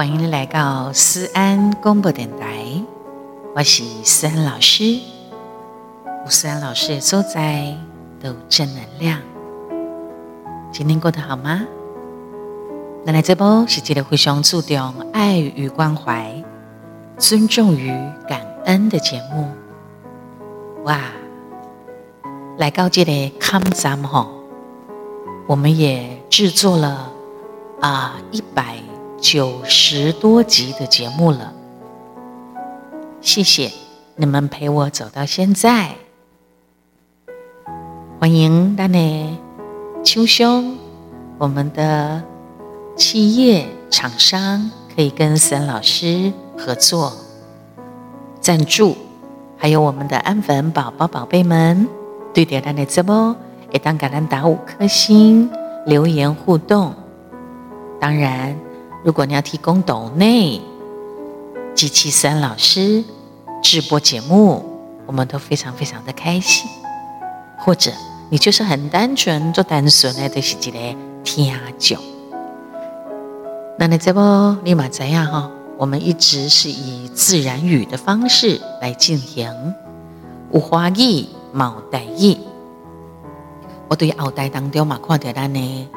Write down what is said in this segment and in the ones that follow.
欢迎来到思安广播电台，我是思安老师。我思安老师的所在都正能量。今天过得好吗？那来这波是记得互相注重爱与关怀、尊重与感恩的节目。哇，来到这里看咱们哈，我们也制作了啊一百九十多集的节目了。谢谢你们陪我走到现在。欢迎大内秋兄，我们的。企业厂商可以跟森老师合作赞助，还有我们的安粉宝宝宝贝们，对点赞的直播也当给咱打五颗星，留言互动。当然，如果你要提供抖内机器三老师直播节目，我们都非常非常的开心。或者你就是很单纯做单纯的，就是一个听众。那你这波立马怎样哈？我们一直是以自然语的方式来进行，有华语、冇台语。我对后台当中嘛，看到咱呢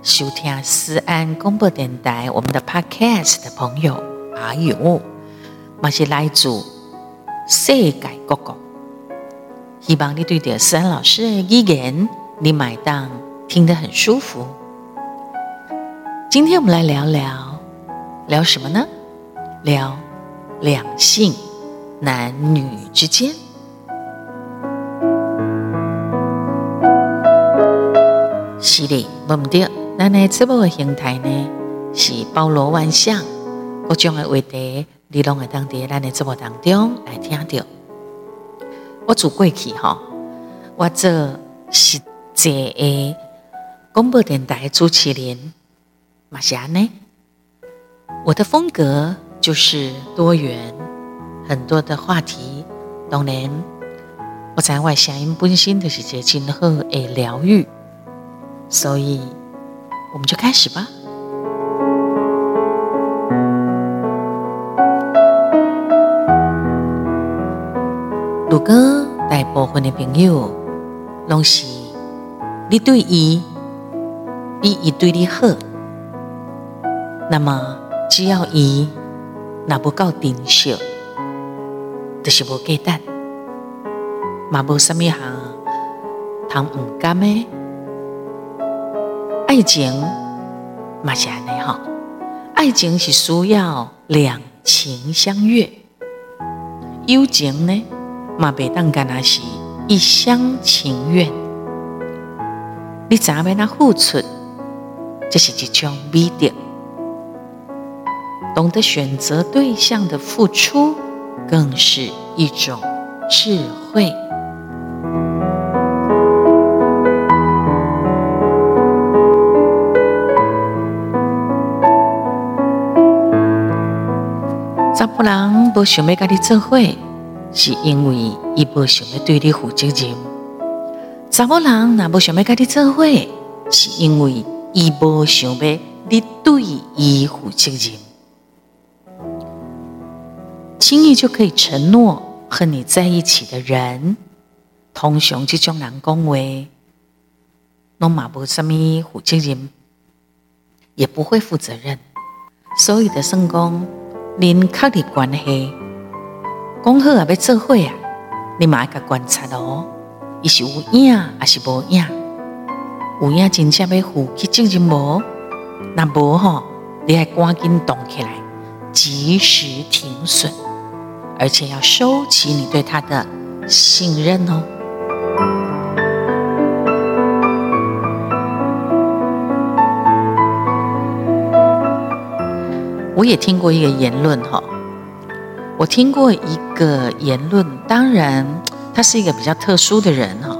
收听思安广播电台，我们的 Podcast 的朋友，哎呦，嘛是来自世界各国。希望你对着思安老师的语言，你买单听得很舒服。今天我们来聊聊，聊什么呢？聊两性，男女之间。是的，我们的那那直播的形态呢，是包罗万象，各种的话题，你拢会当在咱的直播当中来听到。我做过去哈，我这是这个广播电台主持人。马霞呢？我的风格就是多元，很多的话题。当然，我在外声音本身就是一个今后的疗愈，所以我们就开始吧。如果大部分的朋友拢是你对伊比伊对你好。那么，只要伊若不够珍惜，就是无价值，嘛无什么哈，通唔甘的。爱情嘛是安尼哈，爱情是需要两情相悦，友情呢嘛袂当干那是一厢情愿。你怎么样付出，这是一种美德。懂得选择对象的付出，更是一种智慧。查某人不想要跟你做伙，是因为伊不想要对你负责任；查某人若不想要跟你做伙，是因为伊不想要你对伊负责任。轻易就可以承诺和你在一起的人，通常这种人讲话，拢嘛无什么负责任，也不会负责任。所以的算讲，恁确立关系，讲好啊要做伙啊，你嘛要观察哦，伊是有影还是无影？有影真正要负起责任无？那无吼，你还赶紧动起来，及时停损。而且要收起你对他的信任哦。我也听过一个言论哈，我听过一个言论，当然他是一个比较特殊的人哈。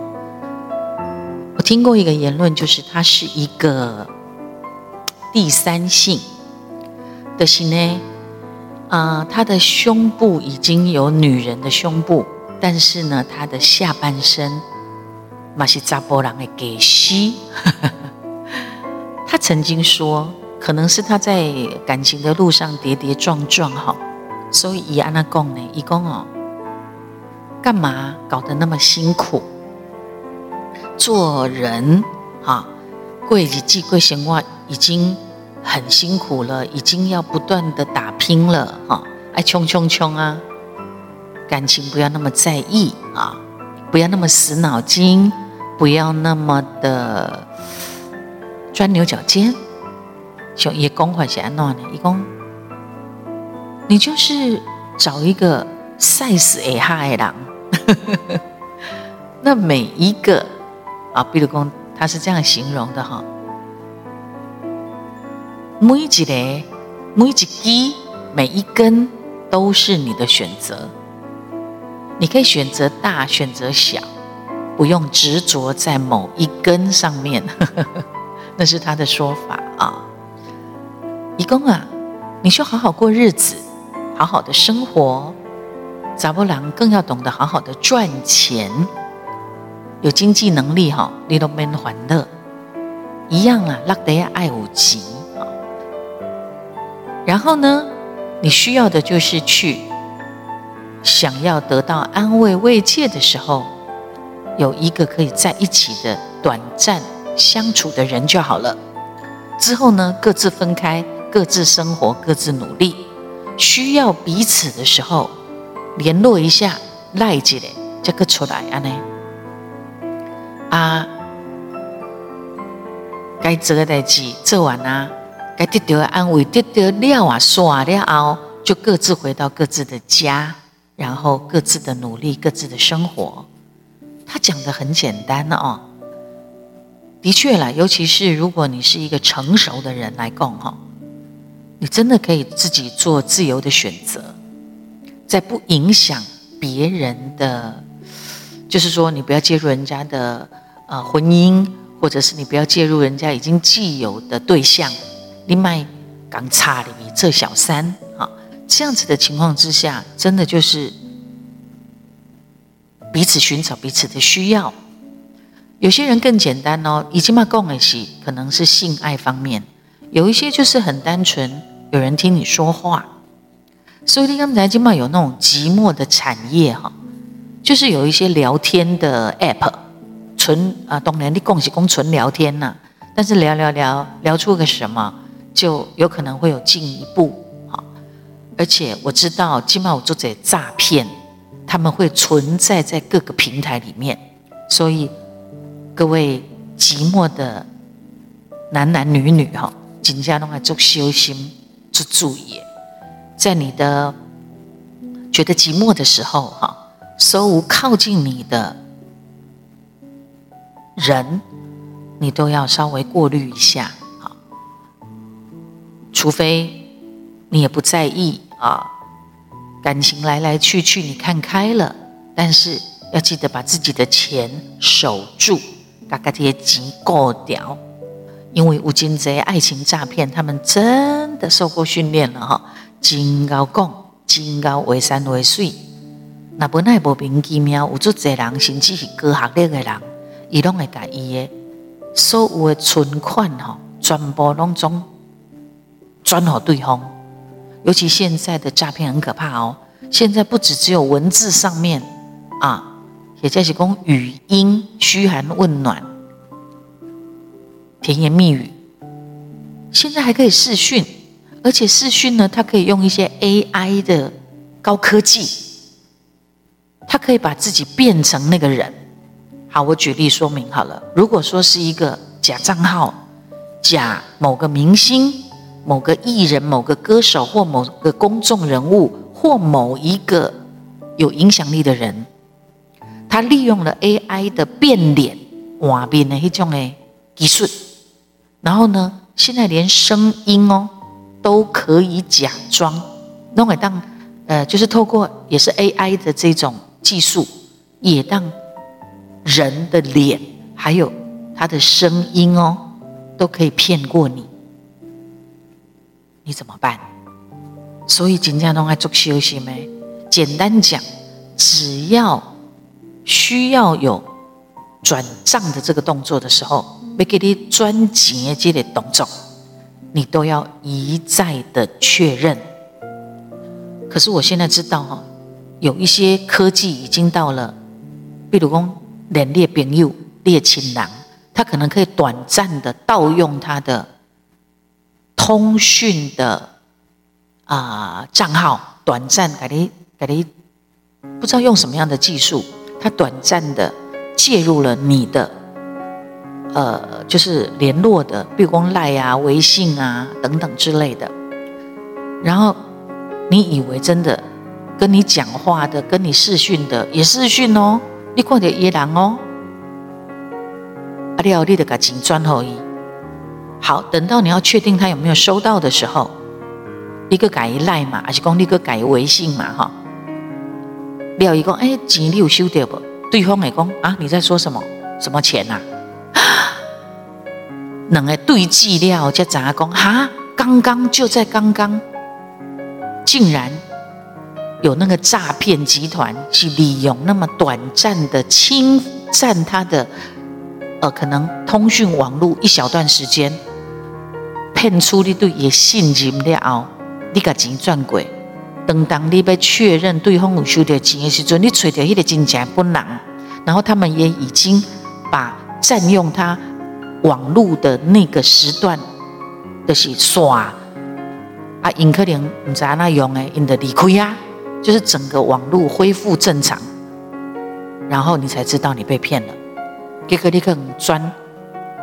我听过一个言论，就是他是一个第三性的心呢。啊、他的胸部已经有女人的胸部，但是呢，他的下半身嘛是查甫人的给西。他曾经说，可能是他在感情的路上跌跌撞撞哈，所以以安那讲呢，伊讲哦，干嘛搞得那么辛苦？做人哈，过日子过生活已经很辛苦了，已经要不断的打拼了哈，爱冲冲冲啊！感情不要那么在意啊，不要那么死脑筋，不要那么的钻牛角尖。就也讲话是安怎呢？伊讲，你就是找一个赛死会哈的人，那每一个啊，比如讲他是这样形容的哈，每一个每一枝每一根都是你的选择，你可以选择大，选择小，不用执着在某一根上面，那是他的说法啊。移工啊，你就好好过日子，好好的生活。查某人更要懂得好好的赚钱，有经济能力哈，你都免欢乐。一样啊，落得要爱有钱。然后呢，你需要的就是去想要得到安慰慰藉的时候，有一个可以在一起的短暂相处的人就好了。之后呢，各自分开。各自生活，各自努力。需要彼此的时候，联络一下，赖一下，这个出来啊呢？啊，该做的代志做完啊，该得到的安慰得到了啊，耍了后，就各自回到各自的家，然后各自的努力，各自的生活。他讲的很简单哦，的确啦，尤其是如果你是一个成熟的人来讲哈。你真的可以自己做自由的选择，在不影响别人的，就是说你不要介入人家的呃婚姻，或者是你不要介入人家已经既有的对象，你卖港差里这小三啊，这样子的情况之下，真的就是彼此寻找彼此的需要。有些人更简单哦，已经嘛共的是可能是性爱方面。有一些就是很单纯，有人听你说话，所以你刚才起码有那种寂寞的产业哈，就是有一些聊天的 app，纯啊，当然你恭喜恭纯聊天呐，但是聊聊聊聊出个什么，就有可能会有进一步哈，而且我知道起码我做这诈骗，他们会存在在各个平台里面，所以各位寂寞的男男女女哈。人家弄来做修心，做注意，在你的觉得寂寞的时候，哈，所有靠近你的人，你都要稍微过滤一下，哈，除非你也不在意啊，感情来来去去，你看开了，但是要记得把自己的钱守住，把这些钱过掉。因为吴金贼爱情诈骗，他们真的受过训练了哈，真高讲，真高为山为水。那本来莫名其妙，有足侪人甚至是高学历的人，伊拢会把伊的所有的存款哈，全部拢总转互对方。尤其现在的诈骗很可怕哦，现在不止只有文字上面啊，也就是讲语音嘘寒问暖。甜言蜜语，现在还可以视讯，而且视讯呢，它可以用一些 AI 的高科技，它可以把自己变成那个人。好，我举例说明好了。如果说是一个假账号，假某个明星、某个艺人、某个歌手或某个公众人物或某一个有影响力的人，他利用了 AI 的变脸、换面的一种诶技术。然后呢，现在连声音哦都可以假装，弄会当呃，就是透过也是 AI 的这种技术，也当人的脸还有他的声音哦，都可以骗过你，你怎么办？所以真正拢爱做休息没。简单讲，只要需要有转账的这个动作的时候。要给你转钱的这个动作，你都要一再的确认。可是我现在知道哈，有一些科技已经到了，比如说连列朋友、列亲人，他可能可以短暂的盗用他的通讯的啊账号，短暂给你给你，不知道用什么样的技术，他短暂的介入了你的。呃，就是联络的，比如说赖啊、微信啊等等之类的。然后你以为真的跟你讲话的、跟你视讯的也视讯哦，你看到野人哦，阿廖你的个钱转后一。好，等到你要确定他有没有收到的时候，一个改一赖嘛，还是讲一个改微信嘛，哈。廖一讲，哎，钱你有收到不？对方也讲啊，你在说什么？什么钱呐、啊？两个对峙了，才知影讲哈，刚刚就在刚刚，竟然有那个诈骗集团去利用那么短暂的侵占他的呃可能通讯网络一小段时间，骗出你对也信任了，你把钱转过，等当你被确认对方有收到钱的时阵，你找到那个真正的本人，然后他们也已经把占用他。网络的那个时段的是刷啊，因可能唔知那用诶，因得离开啊，就是整个网络恢复正常，然后你才知道你被骗了，结果你可能钻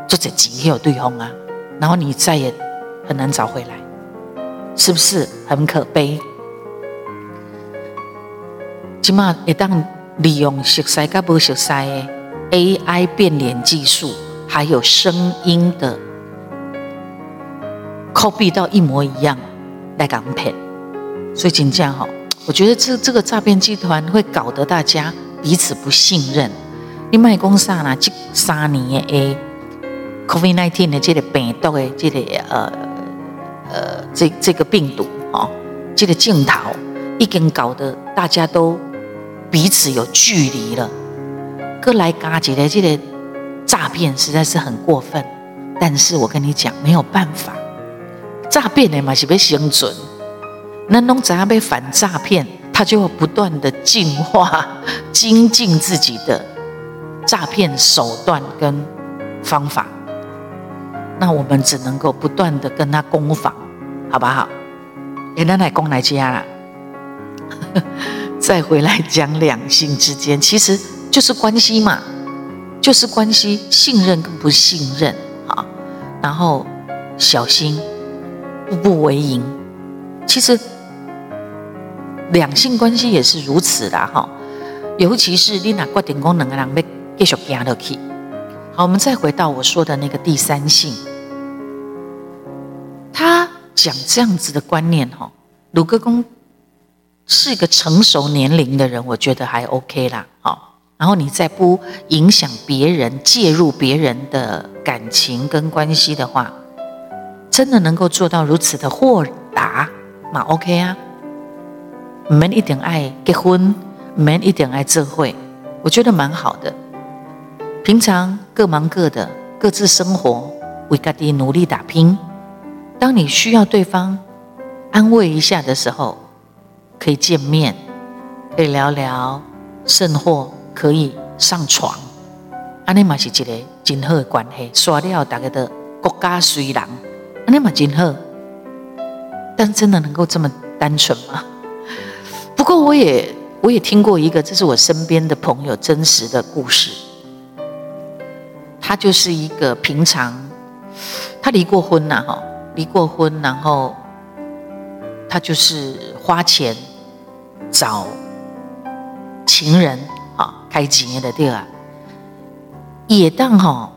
做这几有对方啊，然后你再也很难找回来，是不是很可悲？起码一旦利用熟悉甲不熟悉的 AI 变脸技术。还有声音的 copy 到一模一样来港骗，所以真正哈，我觉得这这个诈骗集团会搞得大家彼此不信任。你卖公啥呢？这三年的 COVID nineteen 的这个病毒的这个呃呃这这个病毒哦，这个镜头已经搞得大家都彼此有距离了，各来加一个这个。诈骗实在是很过分，但是我跟你讲，没有办法，诈骗的嘛是被生存，那弄怎样被反诈骗，他就会不断的进化、精进自己的诈骗手段跟方法，那我们只能够不断的跟他攻防，好不好？简单来攻来家了，再回来讲两性之间，其实就是关系嘛。就是关系信任跟不信任啊，然后小心，步步为营。其实两性关系也是如此的哈，尤其是你那决定讲两个人要继续行下去。好，我们再回到我说的那个第三性，他讲这样子的观念哈，鲁哥公是一个成熟年龄的人，我觉得还 OK 啦，好。然后你再不影响别人、介入别人的感情跟关系的话，真的能够做到如此的豁达嘛？OK 啊，你们一点爱结婚，你们一点爱智慧，我觉得蛮好的。平常各忙各的，各自生活，为家己努力打拼。当你需要对方安慰一下的时候，可以见面，可以聊聊，甚或。可以上床，安尼嘛是一个真好的关系。说了大家的国家虽然，安尼嘛真好，但真的能够这么单纯吗？不过我也我也听过一个，这是我身边的朋友真实的故事。他就是一个平常，他离过婚呐，哈，离过婚，然后他就是花钱找情人。开钱的对啊，也当哈，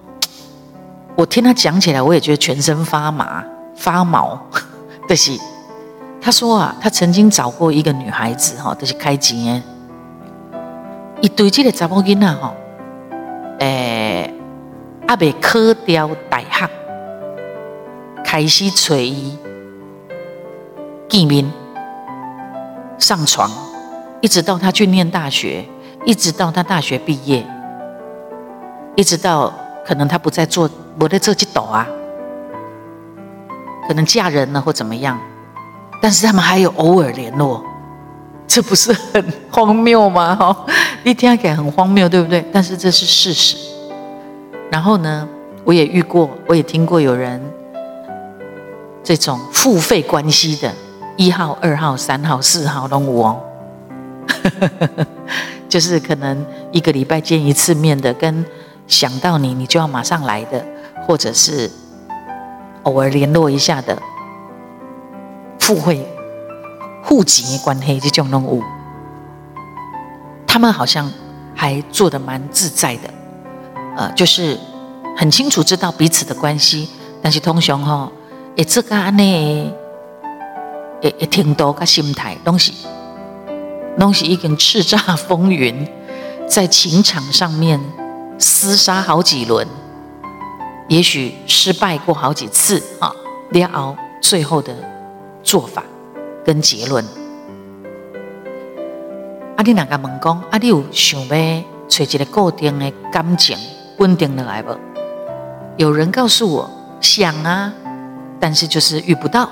我听他讲起来，我也觉得全身发麻发毛。就是他说啊，他曾经找过一个女孩子哈，就是开钱，一对这个查某囡仔哈，诶，阿未考掉大学，开始找伊见面上床，一直到他去念大学。一直到他大学毕业，一直到可能他不再做，我在这去抖啊，可能嫁人了或怎么样，但是他们还有偶尔联络，这不是很荒谬吗？哈，一听起来很荒谬，对不对？但是这是事实。然后呢，我也遇过，我也听过有人这种付费关系的，一号、二号、三号、四号都有哦，就是可能一个礼拜见一次面的，跟想到你你就要马上来的，或者是。偶尔联络一下的互惠互籍关黑这种任务，他们好像还做得蛮自在的，呃，就是很清楚知道彼此的关系，但是通常吼，也，这个安内，也也挺多个心态东西，东西已经叱咤风云，在情场上面厮杀好几轮。也许失败过好几次啊，然后最后的做法跟结论。啊，你哪个问讲？啊，你有想要找一个固定的感情稳定的来不？有人告诉我想啊，但是就是遇不到。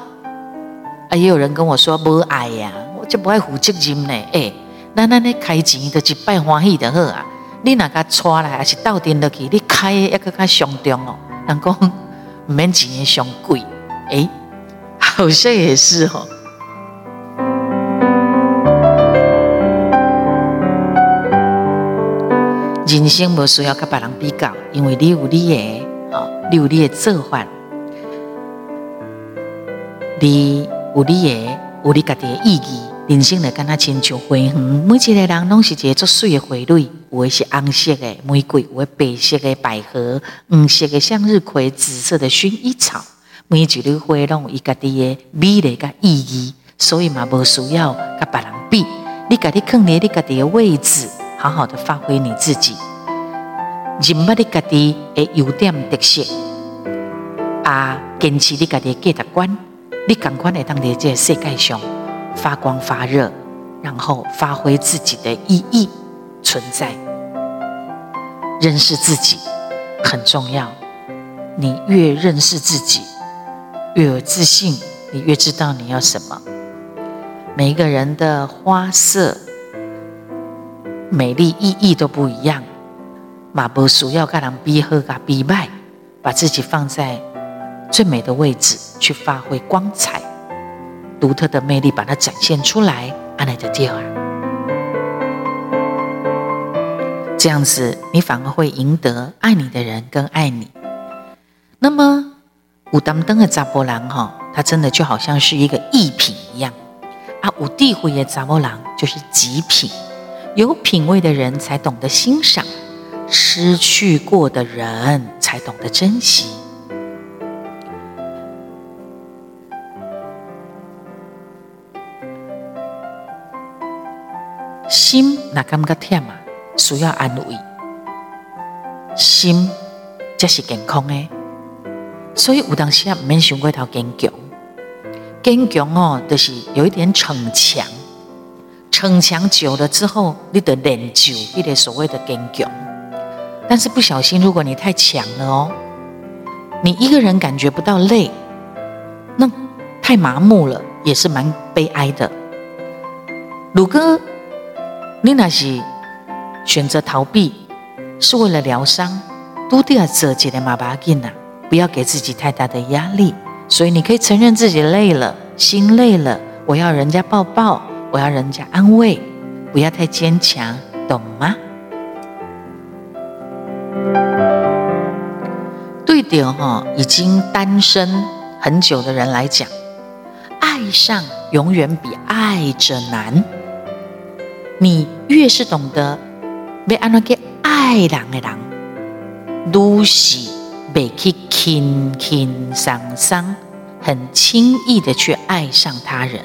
啊，也有人跟我说不爱呀，就不爱负责任呢。哎，那那你开钱就一摆欢喜就好啊。你哪个错来还是斗阵落去？你开一个较上重哦。人讲唔免钱上贵，哎，好像也是哦。人生无需要跟别人比较，因为你有你的啊，你有你的做法，你有你的有你家己的意义。人生来跟他亲像花园，每一个人拢是一个作水的花蕊，有的是红色的玫瑰，有的白色的百合，黄色的向日葵，紫色的薰衣草。每一朵花拢有伊家己的美丽甲意义，所以嘛，无需要甲别人比。你家己放伫你家己的位置，好好的发挥你自己，认捌你家己的优点特色，啊，坚持你家己的价值观，你赶快来当伫即个世界上。发光发热，然后发挥自己的意义存在。认识自己很重要。你越认识自己，越有自信，你越知道你要什么。每一个人的花色、美丽、意义都不一样。马伯叔要跟人比好甲比卖，把自己放在最美的位置，去发挥光彩。独特的魅力，把它展现出来，安来的第二，这样子你反而会赢得爱你的人更爱你。那么，武当灯的查甫人哈，他真的就好像是一个艺品一样啊。有智慧的查甫人就是极品，有品味的人才懂得欣赏，失去过的人才懂得珍惜。心那感觉忝啊，需要安慰。心才是健康的，所以有当时啊，唔免想过头坚强。坚强哦，就是有一点逞强。逞强久了之后，你得练就一点所谓的坚强。但是不小心，如果你太强了哦，你一个人感觉不到累，那太麻木了，也是蛮悲哀的。鲁哥。你那是选择逃避，是为了疗伤，都得要自己的马把劲呐，不要给自己太大的压力。所以你可以承认自己累了，心累了，我要人家抱抱，我要人家安慰，不要太坚强，懂吗？对点哈，已经单身很久的人来讲，爱上永远比爱着难。你越是懂得要安怎去爱人的人，越是袂去轻轻松松、很轻易的去爱上他人。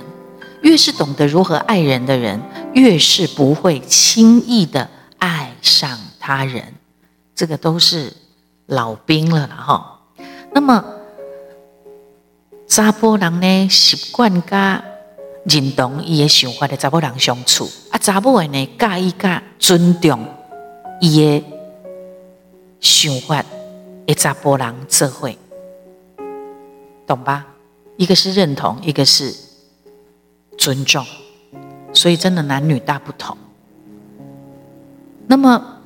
越是懂得如何爱人的人，越是不会轻易的爱上他人。这个都是老兵了哈。那么查甫人呢，习惯加。认同伊的想法的查某人相处，啊，查某的呢，介意甲尊重伊的想法的查甫人做伙，懂吧？一个是认同，一个是尊重，所以真的男女大不同。那么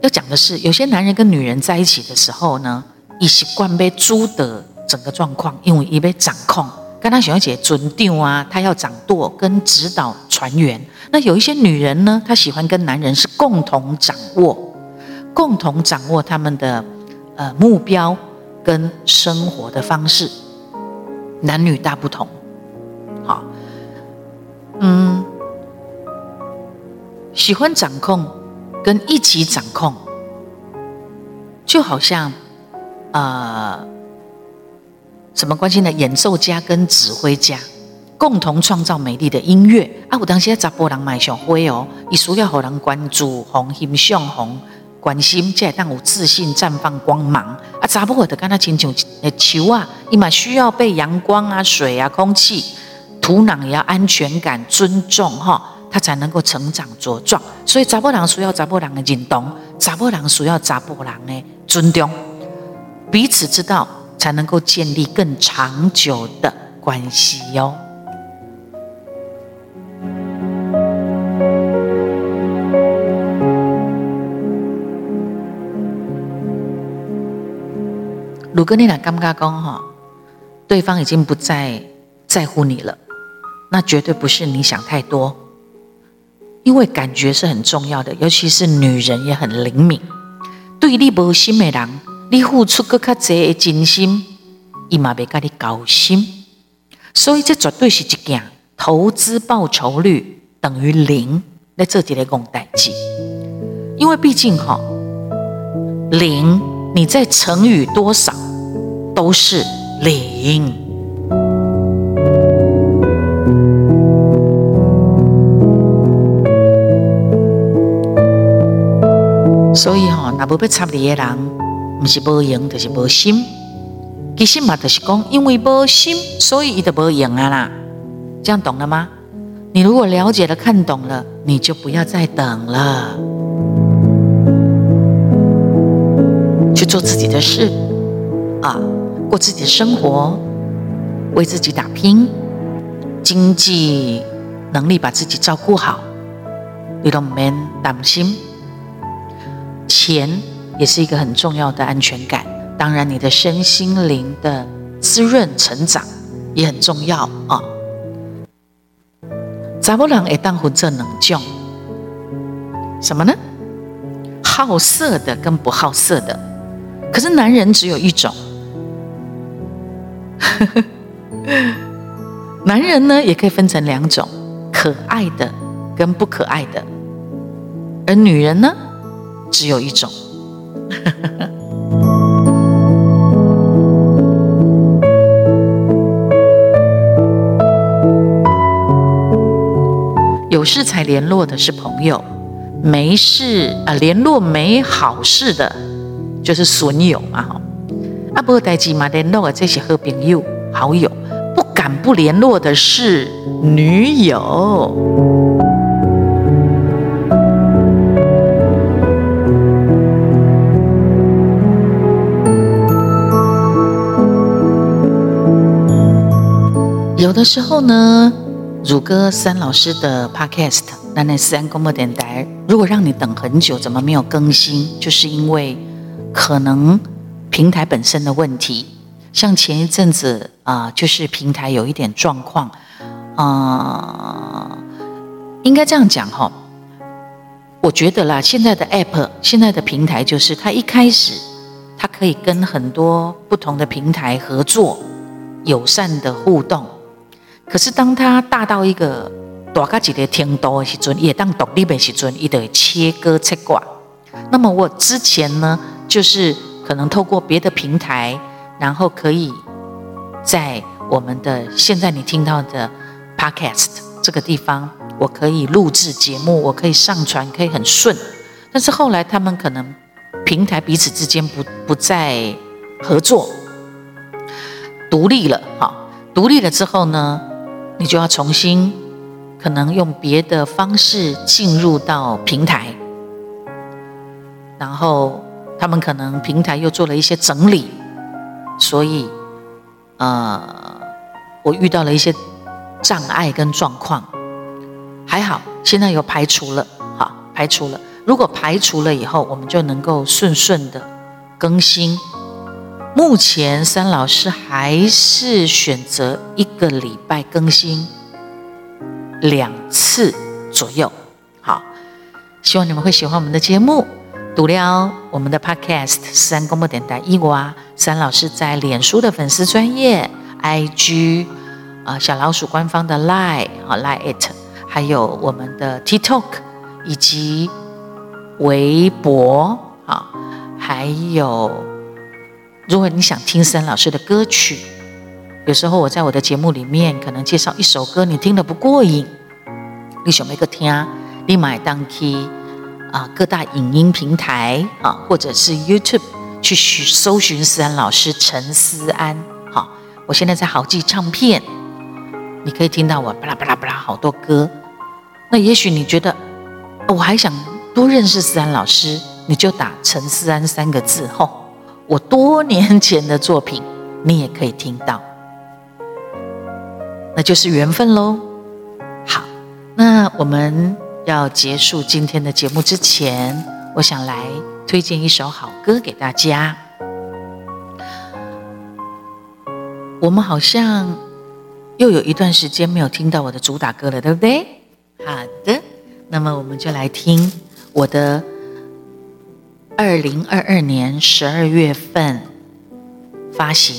要讲的是，有些男人跟女人在一起的时候呢，以习惯被猪的整个状况，因为已被掌控，跟他喜欢写尊调啊，他要掌舵跟指导船员。那有一些女人呢，她喜欢跟男人是共同掌握，共同掌握他们的呃目标跟生活的方式，男女大不同。好，嗯。喜欢掌控，跟一起掌控，就好像，呃，什么关系呢？演奏家跟指挥家共同创造美丽的音乐。啊，有当时查甫人买上灰哦，伊需要让人关注、红欣赏、红关心，才会当有自信、绽放光芒。啊，查甫的跟他亲像诶球啊，伊嘛需要被阳光啊、水啊、空气、土壤也要安全感、尊重哈。他才能够成长茁壮，所以查甫人需要查甫人的认同，查甫人需要查甫人的尊重，彼此知道，才能够建立更长久的关系哟。如果你俩感觉讲哈，对方已经不再在乎你了，那绝对不是你想太多。因为感觉是很重要的，尤其是女人也很灵敏。对你无心美人，你付出更加多的真心，伊嘛袂甲你交心。所以这绝对是一件投资报酬率等于零在这里来讲代志。因为毕竟哈，零你再乘以多少都是零。所以哈，那无要插你的人，不是无用，就是无心。其实嘛，就是讲，因为无心，所以伊就无用啊啦。这样懂了吗？你如果了解了、看懂了，你就不要再等了，去做自己的事啊，过自己的生活，为自己打拼，经济能力把自己照顾好，你都免担心。钱也是一个很重要的安全感，当然你的身心灵的滋润成长也很重要啊。查某人会当分这两种，什么呢？好色的跟不好色的。可是男人只有一种，男人呢也可以分成两种，可爱的跟不可爱的，而女人呢？只有一种，有事才联络的是朋友，没事啊联络没好事的，就是损友嘛哈。啊，不过代志嘛联络的这些好朋友好友，不敢不联络的是女友。有的时候呢，汝哥三老师的 podcast，那那三公播电台，如果让你等很久，怎么没有更新？就是因为可能平台本身的问题。像前一阵子啊、就是平台有一点状况啊、应该这样讲哈。我觉得啦，现在的 app，现在的平台，就是它一开始它可以跟很多不同的平台合作，友善的互动。可是，当他大到一个大概几个程度的时阵，也当独立的时阵，伊得切割切挂。那么我之前呢，就是可能透过别的平台，然后可以在我们的现在你听到的 Podcast 这个地方，我可以录制节目，我可以上传，可以很顺。但是后来他们可能平台彼此之间不不再合作，独立了，哈，独立了之后呢？你就要重新，可能用别的方式进入到平台，然后他们可能平台又做了一些整理，所以呃，我遇到了一些障碍跟状况，还好现在有排除了，好，排除了。如果排除了以后，我们就能够顺顺的更新。目前三老师还是选择一个礼拜更新两次左右。好，希望你们会喜欢我们的节目。读了我们的 Podcast 三公播电台一娃三老师在脸书的粉丝专业 IG 啊、呃、小老鼠官方的 Lie 啊 Lie it 还有我们的 TikTok 以及微博啊，还有。如果你想听三老师的歌曲，有时候我在我的节目里面可能介绍一首歌，你听得不过瘾，你想没个听啊，你买当去啊各大影音平台啊，或者是 YouTube 去搜寻三老师陈思安。好，我现在在豪记唱片，你可以听到我巴拉巴拉巴拉好多歌。那也许你觉得我还想多认识思安老师，你就打陈思安三个字吼。我多年前的作品，你也可以听到，那就是缘分喽。好，那我们要结束今天的节目之前，我想来推荐一首好歌给大家。我们好像又有一段时间没有听到我的主打歌了，对不对？好的，那么我们就来听我的。二零二二年十二月份发行，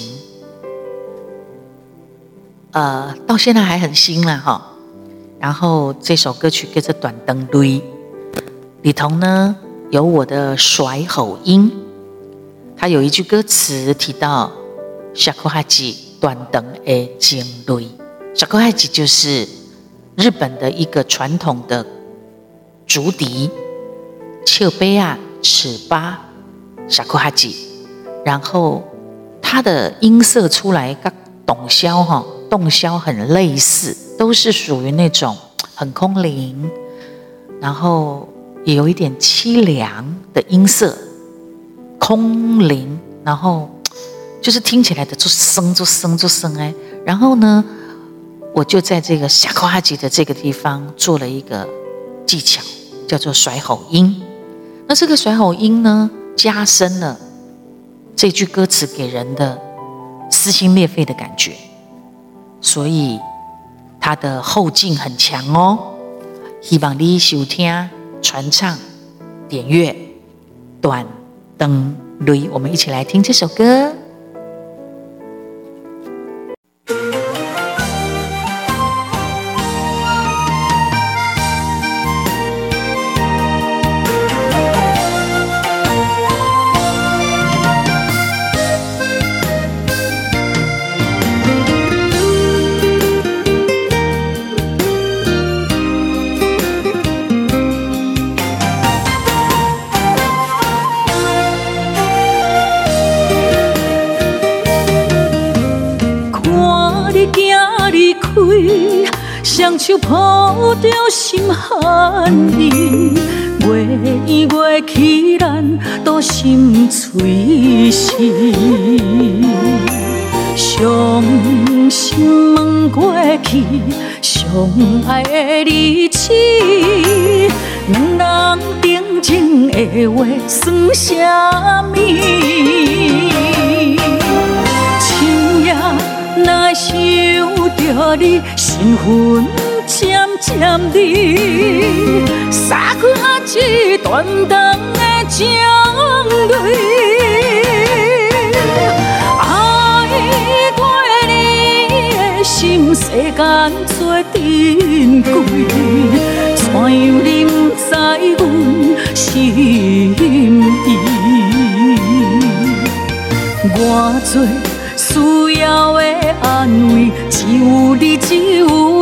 呃，到现在还很新了哈。然后这首歌曲叫做《断肠泪》，里头呢有我的甩吼音，它有一句歌词提到 “shakuhachi 哈吉断肠的情泪 ”，shakuhachi 就是日本的一个传统的竹笛，切杯啊。尺八，小库哈吉，然后它的音色出来跟洞箫哈，洞箫很类似，都是属于那种很空灵，然后也有一点凄凉的音色，空灵，然后就是听起来的就生就生就生哎，然后呢，我就在这个小库哈吉的这个地方做了一个技巧，叫做甩吼音。那这个甩吼音呢，加深了这句歌词给人的撕心裂肺的感觉，所以它的后劲很强哦。希望你收听、传唱、点阅、短灯雷，我们一起来听这首歌。手抱着心寒意，月圆月去，咱都心碎死。伤心问过去，相爱的日子，两人定情的话算什么？若想着你，心魂。渐渐地，洒开一断肠的情泪。爱过你的心，世间最珍贵，怎样你不知阮心意？我最需要的安慰，只有你，只有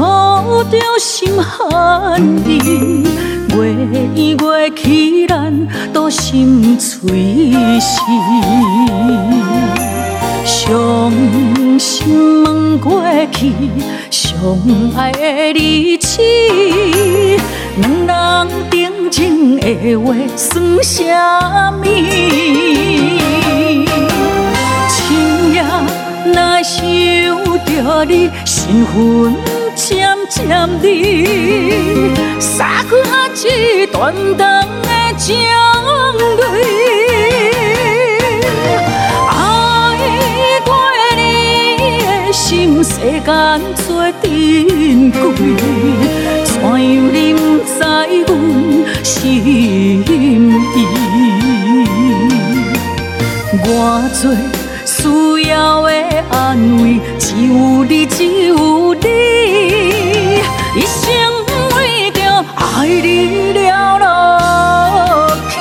抱着心寒意，月圆月去，咱都心碎死。伤心问过去，相爱的日子，两人定情的话算什么？深夜若想着你，身份渐渐离，洒开一段段的情泪。世间最珍贵，怎样你不知阮心意？我最需要的安慰，只有你，只有你，爱你了落去。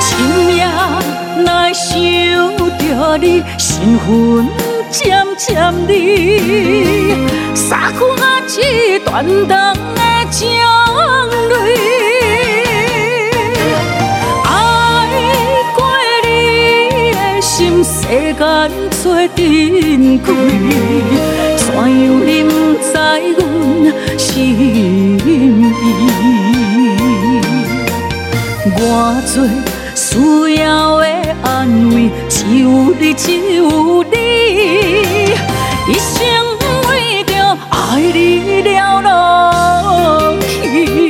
深夜来想着你，心魂渐渐离，三分啊一段段的情。最珍贵。怎样你不知阮心意？我最需要的安慰。只有你，只有你，一生为着爱你了落去。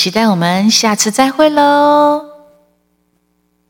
期待我们下次再会喽。